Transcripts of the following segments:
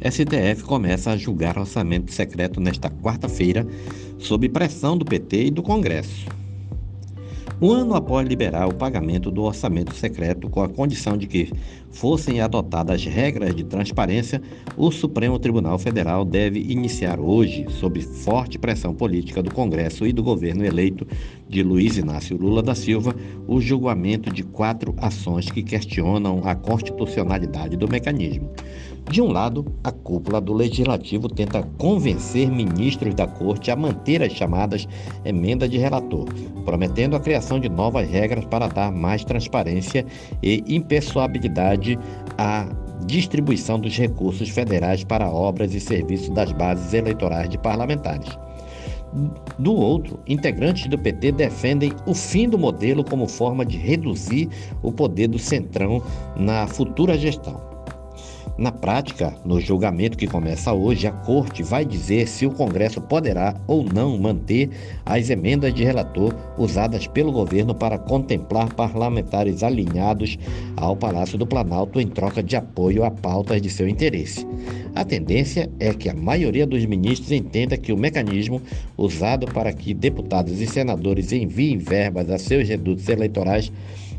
STF começa a julgar orçamento secreto nesta quarta-feira, sob pressão do PT e do Congresso. Um ano após liberar o pagamento do orçamento secreto com a condição de que fossem adotadas regras de transparência, o Supremo Tribunal Federal deve iniciar hoje, sob forte pressão política do Congresso e do governo eleito de Luiz Inácio Lula da Silva, o julgamento de quatro ações que questionam a constitucionalidade do mecanismo. De um lado, a cúpula do Legislativo tenta convencer ministros da Corte a manter as chamadas emendas de relator, prometendo a criação de novas regras para dar mais transparência e impessoabilidade à distribuição dos recursos federais para obras e serviços das bases eleitorais de parlamentares. Do outro, integrantes do PT defendem o fim do modelo como forma de reduzir o poder do Centrão na futura gestão. Na prática, no julgamento que começa hoje, a Corte vai dizer se o Congresso poderá ou não manter as emendas de relator usadas pelo governo para contemplar parlamentares alinhados ao Palácio do Planalto em troca de apoio a pautas de seu interesse. A tendência é que a maioria dos ministros entenda que o mecanismo usado para que deputados e senadores enviem verbas a seus redutos eleitorais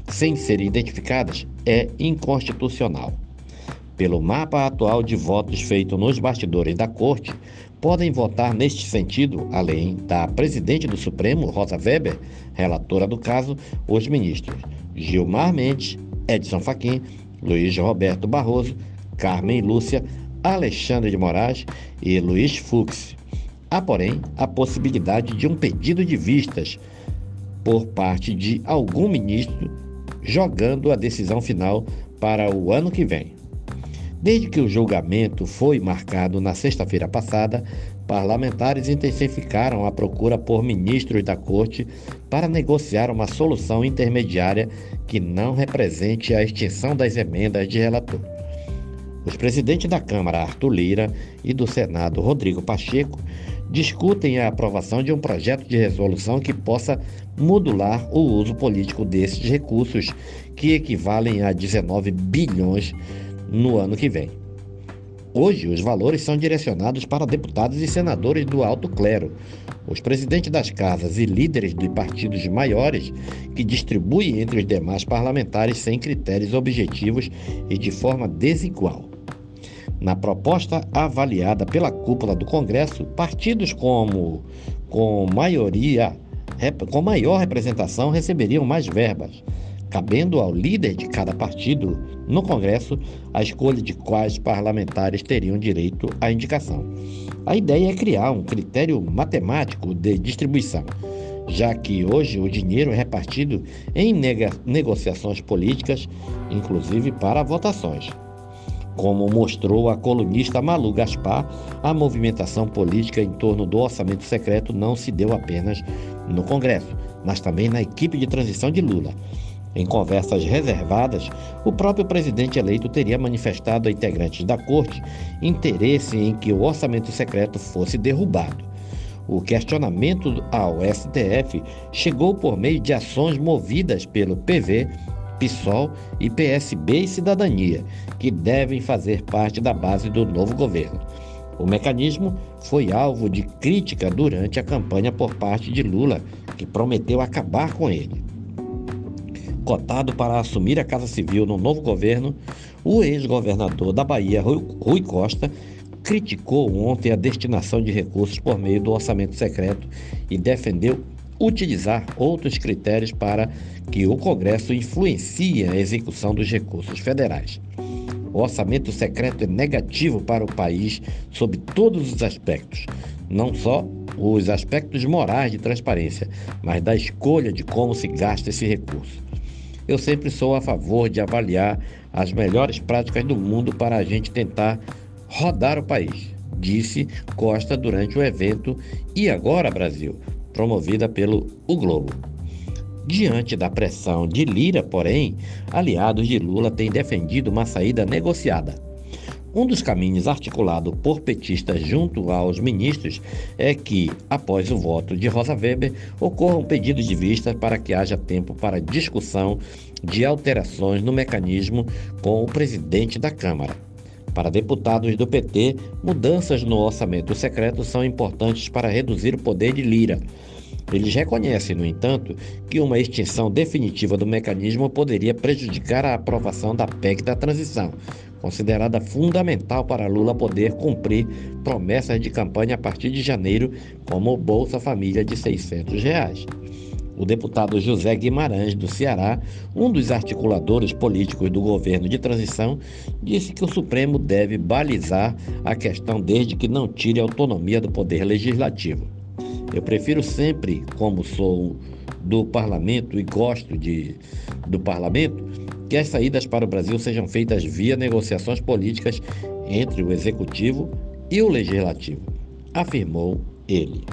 sem serem identificadas é inconstitucional. Pelo mapa atual de votos feito nos bastidores da Corte, podem votar neste sentido, além da presidente do Supremo, Rosa Weber, relatora do caso, os ministros Gilmar Mendes, Edson Fachin, Luiz Roberto Barroso, Carmen Lúcia, Alexandre de Moraes e Luiz Fux. Há, porém, a possibilidade de um pedido de vistas por parte de algum ministro, jogando a decisão final para o ano que vem. Desde que o julgamento foi marcado na sexta-feira passada, parlamentares intensificaram a procura por ministros da Corte para negociar uma solução intermediária que não represente a extinção das emendas de relator. Os presidentes da Câmara, Arthur Lira, e do Senado, Rodrigo Pacheco, discutem a aprovação de um projeto de resolução que possa modular o uso político desses recursos, que equivalem a 19 bilhões no ano que vem. Hoje, os valores são direcionados para deputados e senadores do alto clero, os presidentes das casas e líderes de partidos maiores, que distribuem entre os demais parlamentares sem critérios objetivos e de forma desigual. Na proposta avaliada pela cúpula do Congresso, partidos como com maioria com maior representação receberiam mais verbas, cabendo ao líder de cada partido no Congresso a escolha de quais parlamentares teriam direito à indicação. A ideia é criar um critério matemático de distribuição, já que hoje o dinheiro é repartido em negociações políticas, inclusive para votações. Como mostrou a colunista Malu Gaspar, a movimentação política em torno do orçamento secreto não se deu apenas no Congresso, mas também na equipe de transição de Lula. Em conversas reservadas, o próprio presidente eleito teria manifestado a integrantes da corte interesse em que o orçamento secreto fosse derrubado. O questionamento ao STF chegou por meio de ações movidas pelo PV, PSOL e PSB e Cidadania, que devem fazer parte da base do novo governo. O mecanismo foi alvo de crítica durante a campanha por parte de Lula, que prometeu acabar com ele cotado para assumir a Casa Civil no novo governo, o ex-governador da Bahia, Rui Costa, criticou ontem a destinação de recursos por meio do orçamento secreto e defendeu utilizar outros critérios para que o Congresso influencie a execução dos recursos federais. O orçamento secreto é negativo para o país sob todos os aspectos, não só os aspectos morais de transparência, mas da escolha de como se gasta esse recurso. Eu sempre sou a favor de avaliar as melhores práticas do mundo para a gente tentar rodar o país, disse Costa durante o evento E Agora Brasil, promovida pelo O Globo. Diante da pressão de Lira, porém, aliados de Lula têm defendido uma saída negociada. Um dos caminhos articulado por petistas junto aos ministros é que, após o voto de Rosa Weber, ocorram pedidos de vista para que haja tempo para discussão de alterações no mecanismo com o presidente da Câmara. Para deputados do PT, mudanças no orçamento secreto são importantes para reduzir o poder de Lira. Eles reconhecem, no entanto, que uma extinção definitiva do mecanismo poderia prejudicar a aprovação da PEC da transição, considerada fundamental para Lula poder cumprir promessas de campanha a partir de janeiro, como o Bolsa Família de 600 reais. O deputado José Guimarães, do Ceará, um dos articuladores políticos do governo de transição, disse que o Supremo deve balizar a questão desde que não tire a autonomia do poder legislativo. Eu prefiro sempre, como sou do parlamento e gosto de, do parlamento, que as saídas para o Brasil sejam feitas via negociações políticas entre o executivo e o legislativo, afirmou ele.